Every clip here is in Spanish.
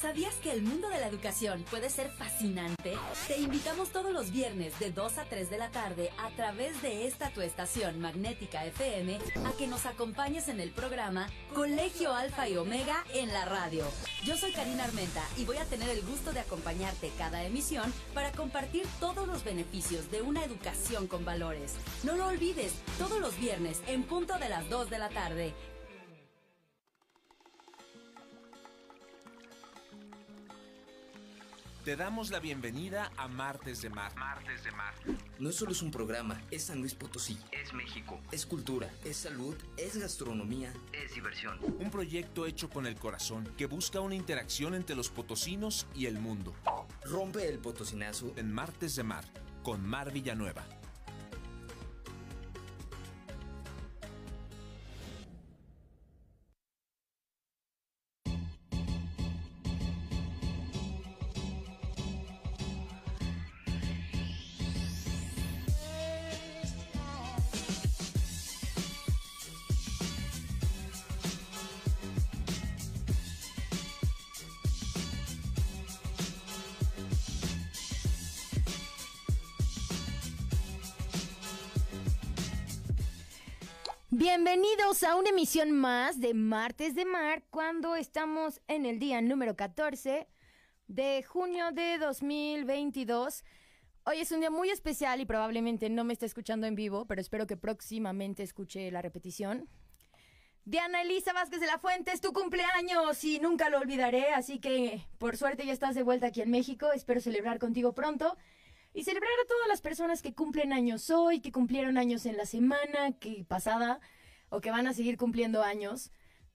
¿Sabías que el mundo de la educación puede ser fascinante? Te invitamos todos los viernes de 2 a 3 de la tarde a través de esta tu estación magnética FM a que nos acompañes en el programa Colegio Alfa y Omega en la radio. Yo soy Karina Armenta y voy a tener el gusto de acompañarte cada emisión para compartir todos los beneficios de una educación con valores. No lo olvides, todos los viernes en punto de las 2 de la tarde Te damos la bienvenida a Martes de Mar. Martes de Mar. No solo es un programa, es San Luis Potosí. Es México. Es cultura, es salud, es gastronomía. Es diversión. Un proyecto hecho con el corazón que busca una interacción entre los potosinos y el mundo. Rompe el potosinazo en Martes de Mar con Mar Villanueva. Bienvenidos a una emisión más de Martes de Mar cuando estamos en el día número 14 de junio de 2022. Hoy es un día muy especial y probablemente no me esté escuchando en vivo, pero espero que próximamente escuche la repetición. Diana Elisa Vázquez de la Fuente, es tu cumpleaños y nunca lo olvidaré, así que por suerte ya estás de vuelta aquí en México, espero celebrar contigo pronto y celebrar a todas las personas que cumplen años hoy, que cumplieron años en la semana que pasada o que van a seguir cumpliendo años.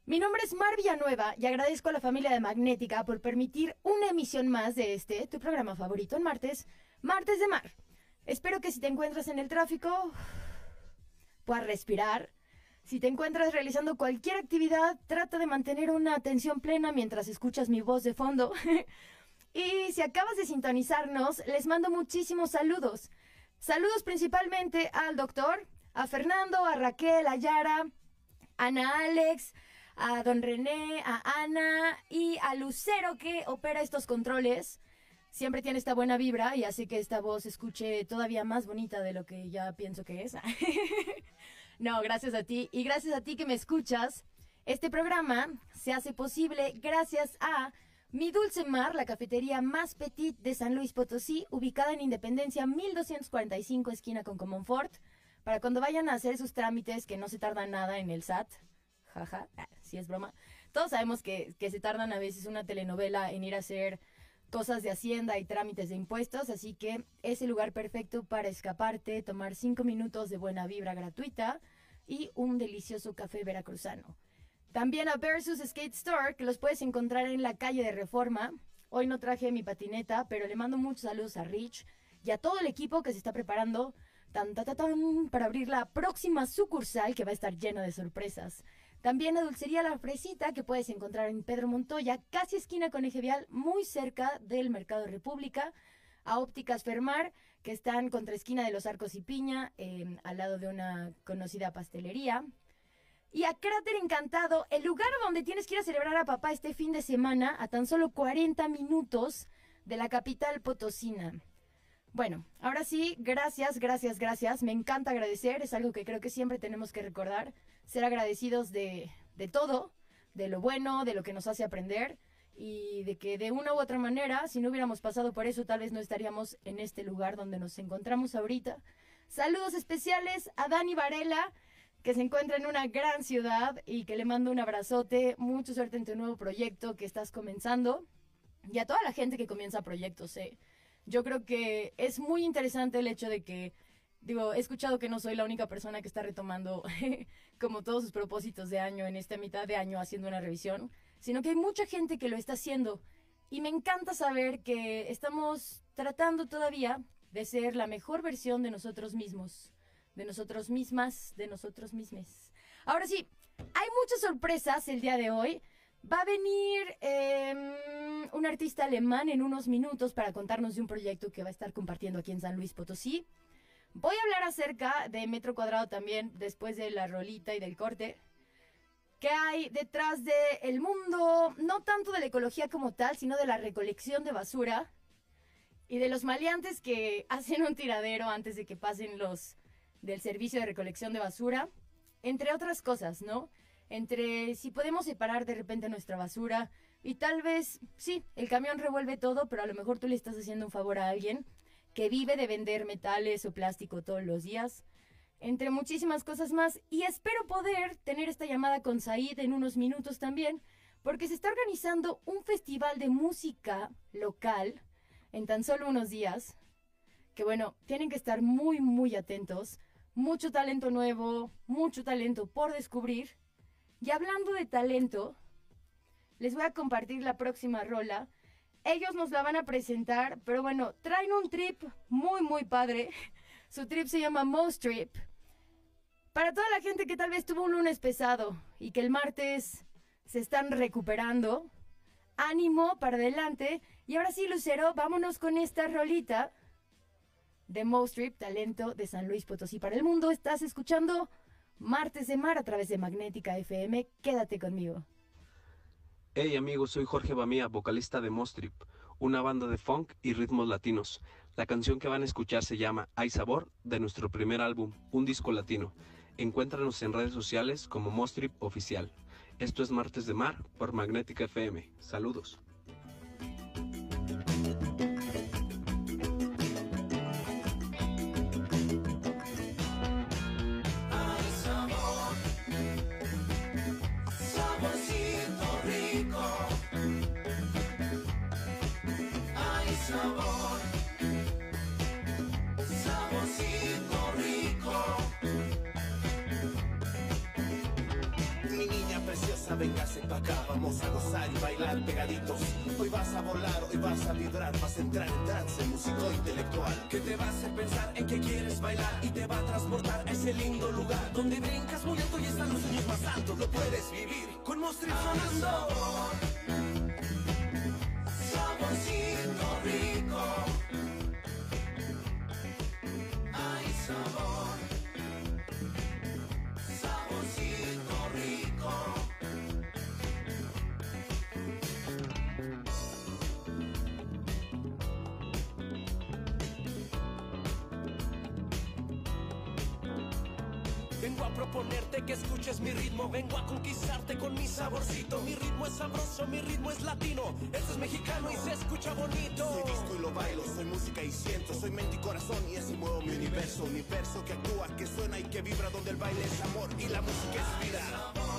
Mi nombre es Mar Villanueva y agradezco a la familia de Magnética por permitir una emisión más de este, tu programa favorito en martes, Martes de Mar. Espero que si te encuentras en el tráfico, puedas respirar. Si te encuentras realizando cualquier actividad, trata de mantener una atención plena mientras escuchas mi voz de fondo. Y si acabas de sintonizarnos, les mando muchísimos saludos. Saludos principalmente al doctor, a Fernando, a Raquel, a Yara, a Ana Alex, a don René, a Ana y a Lucero que opera estos controles. Siempre tiene esta buena vibra y hace que esta voz escuche todavía más bonita de lo que ya pienso que es. no, gracias a ti y gracias a ti que me escuchas. Este programa se hace posible gracias a mi Dulce Mar, la cafetería más petit de San Luis Potosí, ubicada en Independencia 1245, esquina con Comonfort, para cuando vayan a hacer sus trámites que no se tardan nada en el SAT. Jaja, ah, si es broma. Todos sabemos que, que se tardan a veces una telenovela en ir a hacer cosas de hacienda y trámites de impuestos, así que es el lugar perfecto para escaparte, tomar cinco minutos de buena vibra gratuita y un delicioso café veracruzano. También a Versus Skate Store, que los puedes encontrar en la calle de Reforma. Hoy no traje mi patineta, pero le mando muchos saludos a Rich y a todo el equipo que se está preparando tan, para abrir la próxima sucursal que va a estar llena de sorpresas. También a Dulcería La Fresita, que puedes encontrar en Pedro Montoya, casi esquina con Eje Vial, muy cerca del Mercado República. A Ópticas Fermar, que están contra esquina de los Arcos y Piña, eh, al lado de una conocida pastelería y a Cráter Encantado, el lugar donde tienes que ir a celebrar a papá este fin de semana a tan solo 40 minutos de la capital potosina. Bueno, ahora sí, gracias, gracias, gracias. Me encanta agradecer, es algo que creo que siempre tenemos que recordar, ser agradecidos de, de todo, de lo bueno, de lo que nos hace aprender y de que de una u otra manera, si no hubiéramos pasado por eso, tal vez no estaríamos en este lugar donde nos encontramos ahorita. Saludos especiales a Dani Varela, que se encuentra en una gran ciudad y que le mando un abrazote. Mucha suerte en tu nuevo proyecto que estás comenzando y a toda la gente que comienza proyectos. ¿eh? Yo creo que es muy interesante el hecho de que, digo, he escuchado que no soy la única persona que está retomando como todos sus propósitos de año en esta mitad de año haciendo una revisión, sino que hay mucha gente que lo está haciendo. Y me encanta saber que estamos tratando todavía de ser la mejor versión de nosotros mismos, de nosotros mismas, de nosotros mismos. Ahora sí, hay muchas sorpresas el día de hoy. Va a venir em, un artista alemán en unos minutos para contarnos de un proyecto que va a estar compartiendo aquí en San Luis Potosí. Voy a hablar acerca de Metro Cuadrado también después de la rolita y del corte. ¿Qué hay detrás del el mundo? No tanto de la ecología como tal, sino de la recolección de basura y de los maleantes que hacen un tiradero antes de que pasen los del servicio de recolección de basura, entre otras cosas, ¿no? Entre si podemos separar de repente nuestra basura y tal vez, sí, el camión revuelve todo, pero a lo mejor tú le estás haciendo un favor a alguien que vive de vender metales o plástico todos los días, entre muchísimas cosas más. Y espero poder tener esta llamada con Said en unos minutos también, porque se está organizando un festival de música local en tan solo unos días, que bueno, tienen que estar muy, muy atentos. Mucho talento nuevo, mucho talento por descubrir. Y hablando de talento, les voy a compartir la próxima rola. Ellos nos la van a presentar, pero bueno, traen un trip muy, muy padre. Su trip se llama Most Trip. Para toda la gente que tal vez tuvo un lunes pesado y que el martes se están recuperando, ánimo para adelante. Y ahora sí, Lucero, vámonos con esta rolita de Most Trip, talento de San Luis Potosí para el mundo. Estás escuchando Martes de Mar a través de Magnética FM. Quédate conmigo. Hey amigos, soy Jorge Bamía, vocalista de Mostrip, una banda de funk y ritmos latinos. La canción que van a escuchar se llama Hay Sabor, de nuestro primer álbum, un disco latino. Encuéntranos en redes sociales como Mostrip Oficial. Esto es Martes de Mar por Magnética FM. Saludos. Véngase pa' acá, vamos a gozar y bailar pegaditos. Hoy vas a volar, hoy vas a vibrar, vas a entrar en trance, músico intelectual. Que te va a pensar en que quieres bailar y te va a transportar a ese lindo lugar donde brincas muy alto y están los sueños más altos. Lo puedes vivir con Monstruo sonando. Saborcito Proponerte que escuches mi ritmo, vengo a conquistarte con mi saborcito. Mi ritmo es sabroso, mi ritmo es latino. Esto es mexicano y se escucha bonito. Soy disco y lo bailo, soy música y siento, soy mente y corazón y así muevo mi universo. Universo que actúa, que suena y que vibra donde el baile es amor y la música es vida.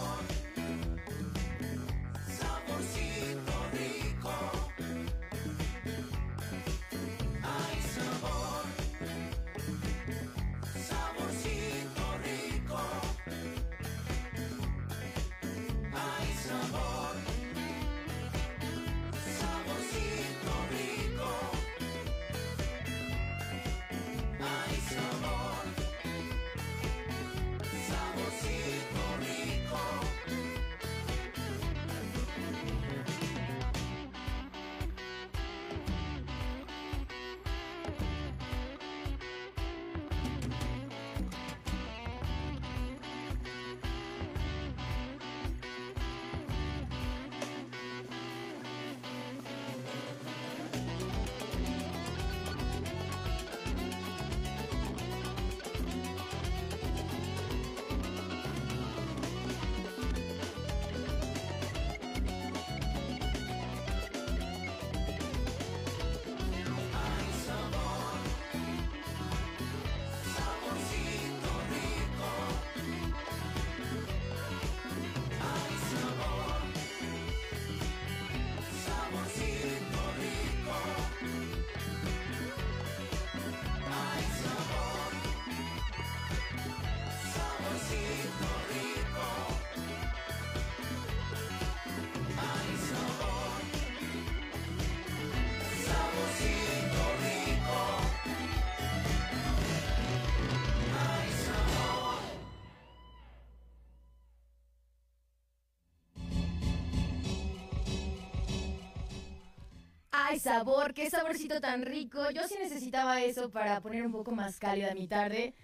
Ay, sabor, qué saborcito tan rico. Yo sí necesitaba eso para poner un poco más cálida mi tarde.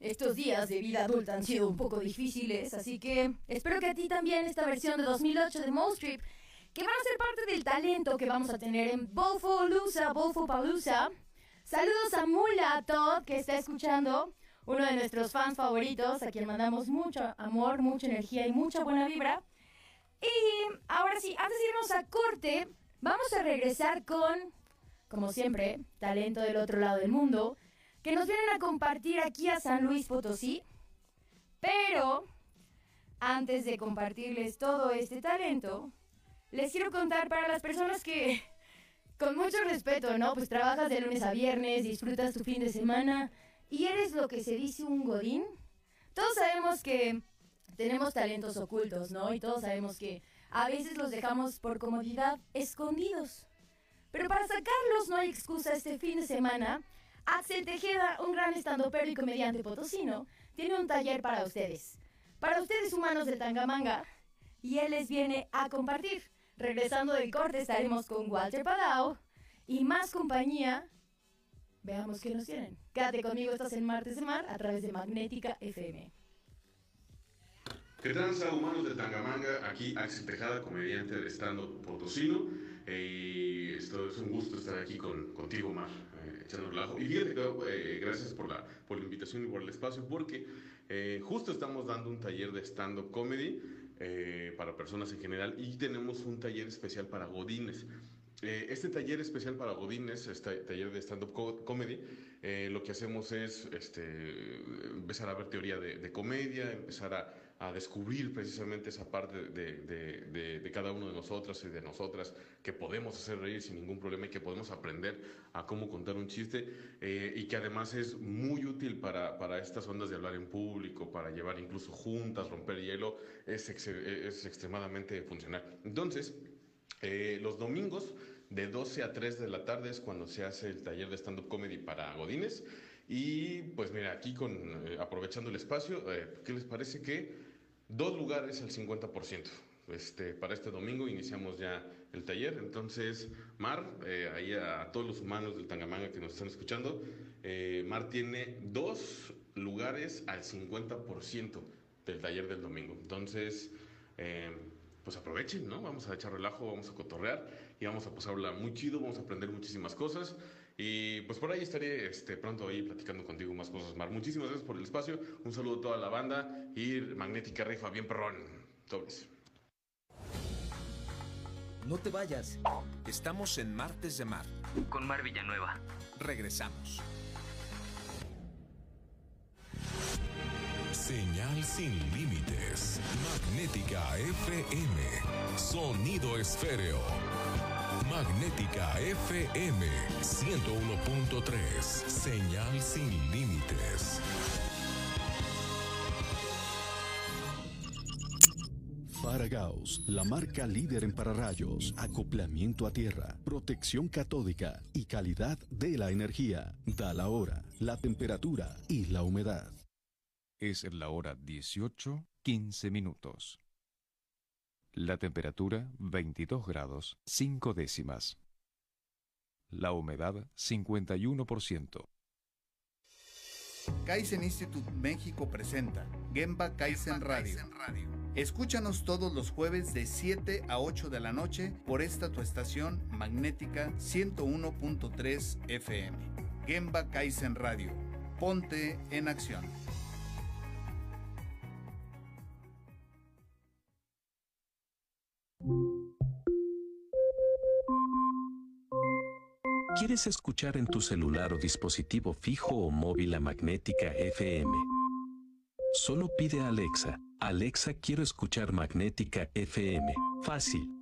Estos días de vida adulta han sido un poco difíciles, así que espero que a ti también esta versión de 2008 de Strip, que van a ser parte del talento que vamos a tener en Bofo Lusa, Bofo Palusa. Saludos a Mula Todd, que está escuchando, uno de nuestros fans favoritos, a quien mandamos mucho amor, mucha energía y mucha buena vibra. Y ahora sí, antes de irnos a corte, vamos a regresar con, como siempre, talento del otro lado del mundo, que nos vienen a compartir aquí a San Luis Potosí. Pero, antes de compartirles todo este talento, les quiero contar para las personas que, con mucho respeto, ¿no? Pues trabajas de lunes a viernes, disfrutas tu fin de semana y eres lo que se dice un godín. Todos sabemos que tenemos talentos ocultos, ¿no? Y todos sabemos que a veces los dejamos por comodidad escondidos. Pero para sacarlos no hay excusa este fin de semana. Axel Tejeda, un gran estandopero y comediante potosino, tiene un taller para ustedes. Para ustedes humanos del Tangamanga. Y él les viene a compartir. Regresando del corte estaremos con Walter Palau y más compañía. Veamos qué nos tienen. Quédate conmigo, estás en Martes de Mar a través de Magnética FM. ¿Qué tranza, humanos de Tangamanga? Aquí Axel Tejada, comediante de estando potosino. Eh, esto es un gusto estar aquí con, contigo, Mar, eh, echando relajo. Y fíjate eh, gracias por la, por la invitación y por el espacio, porque eh, justo estamos dando un taller de stand-up comedy eh, para personas en general y tenemos un taller especial para godines. Este taller especial para Godines, este taller de stand-up co- comedy, lo que hacemos es este, empezar a ver teoría de comedia, empezar a, a descubrir precisamente esa parte de, de- cada uno de nosotros y de nosotras que podemos hacer reír sin ningún problema y que podemos aprender a cómo contar un chiste eh, y que además es muy útil para, para estas ondas de hablar en público, para llevar incluso juntas, romper hielo, es, es extremadamente funcional. Entonces, eh, los domingos de 12 a 3 de la tarde es cuando se hace el taller de stand-up comedy para Godines. Y pues mira, aquí con, eh, aprovechando el espacio, eh, ¿qué les parece que dos lugares al 50%? Este, para este domingo iniciamos ya el taller. Entonces, Mar, eh, ahí a, todos los humanos del Tangamanga que nos están escuchando, eh, Mar tiene dos lugares al 50% del taller del domingo. Entonces, eh, pues aprovechen, ¿no? Vamos a echar relajo, vamos a cotorrear y vamos a pasarla muy chido, vamos a aprender muchísimas cosas. Y pues por ahí estaré este, pronto ahí platicando contigo más cosas, Mar. Muchísimas gracias por el espacio, un saludo a toda la banda y Magnética Rifa, bien perrón. Sobres. No te vayas. Estamos en Martes de Mar. Con Mar Villanueva. Regresamos. Señal sin límites. Magnética FM. Sonido esféreo. Magnética FM 101.3. Señal sin límites. Faragaos, la marca líder en pararrayos, acoplamiento a tierra, protección catódica y calidad de la energía. Da la hora, la temperatura y la humedad. Es la hora 18, 15 minutos. La temperatura 22 grados 5 décimas. La humedad 51%. Kaizen Institute México presenta Gemba Kaizen Radio. Escúchanos todos los jueves de 7 a 8 de la noche por esta tu estación magnética 101.3 FM. Gemba Kaizen Radio. Ponte en acción. ¿Quieres escuchar en tu celular o dispositivo fijo o móvil a Magnética FM? Solo pide a Alexa, Alexa quiero escuchar Magnética FM. Fácil.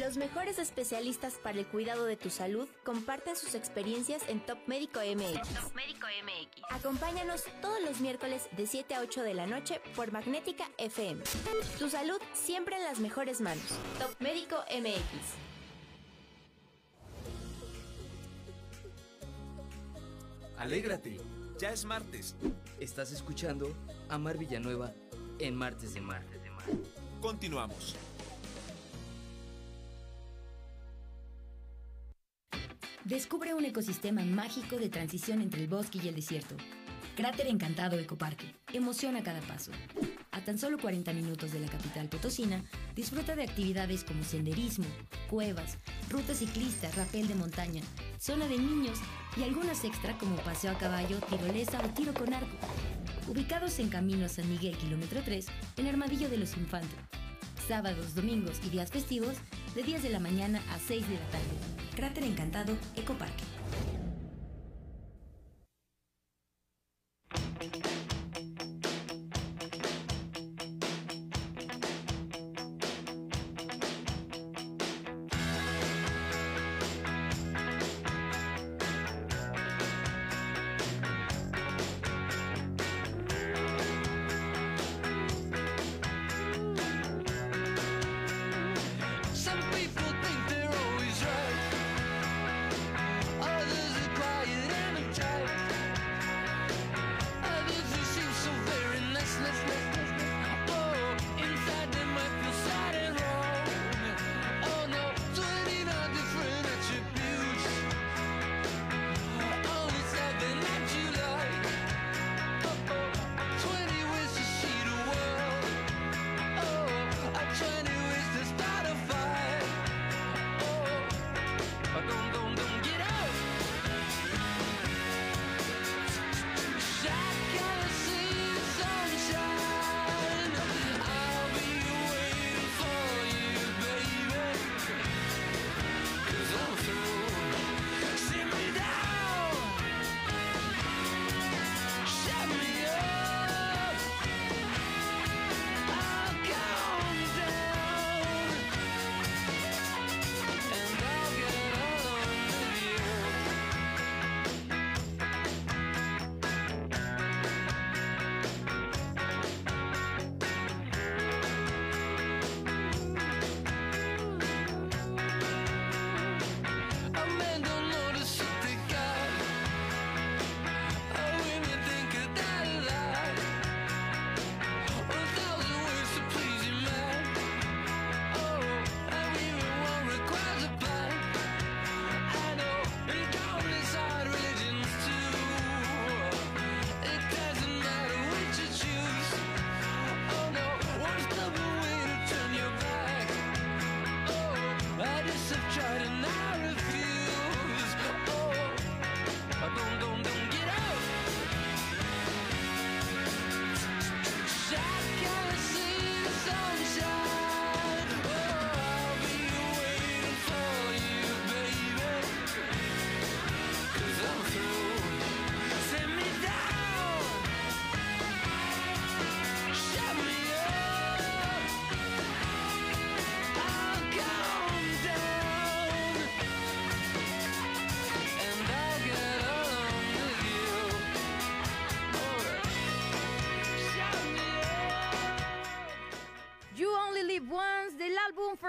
Los mejores especialistas para el cuidado de tu salud comparten sus experiencias en Top Médico MX. Top Médico MX. Acompáñanos todos los miércoles de 7 a 8 de la noche por Magnética FM. Tu salud siempre en las mejores manos. Top Médico MX. Alégrate. Ya es martes. Estás escuchando a Mar Villanueva en Martes de Mar. Continuamos. Descubre un ecosistema mágico de transición entre el bosque y el desierto. Cráter Encantado Ecoparque. Emociona cada paso. A tan solo 40 minutos de la capital potosina, disfruta de actividades como senderismo, cuevas, rutas ciclistas, rapel de montaña, zona de niños y algunas extra como paseo a caballo, tirolesa o tiro con arco. Ubicados en Camino San Miguel, kilómetro 3, en Armadillo de los Infantes. Sábados, domingos y días festivos, de 10 de la mañana a 6 de la tarde. Cráter Encantado Ecoparque.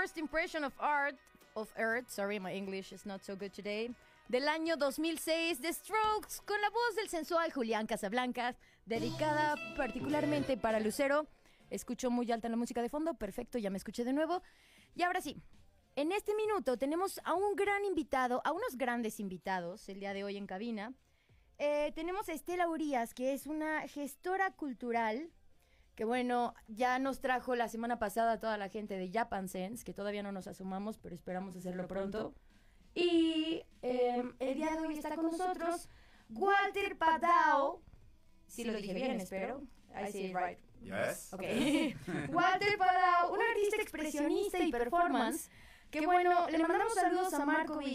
First Impression of Art of Earth, sorry my English is not so good today, del año 2006, The Strokes, con la voz del sensual Julián Casablancas, dedicada particularmente para Lucero. Escucho muy alta la música de fondo, perfecto, ya me escuché de nuevo. Y ahora sí, en este minuto tenemos a un gran invitado, a unos grandes invitados el día de hoy en cabina. Eh, tenemos a Estela Urias, que es una gestora cultural que bueno, ya nos trajo la semana pasada toda la gente de Japan Sense, que todavía no nos asomamos, pero esperamos hacerlo pronto. Y eh, el día de hoy está con nosotros Walter Padao. Si lo dije bien, espero. I say it right. Yes. Ok. Walter Padao, un artista expresionista y performance. Que bueno, le mandamos saludos a Marco Villa.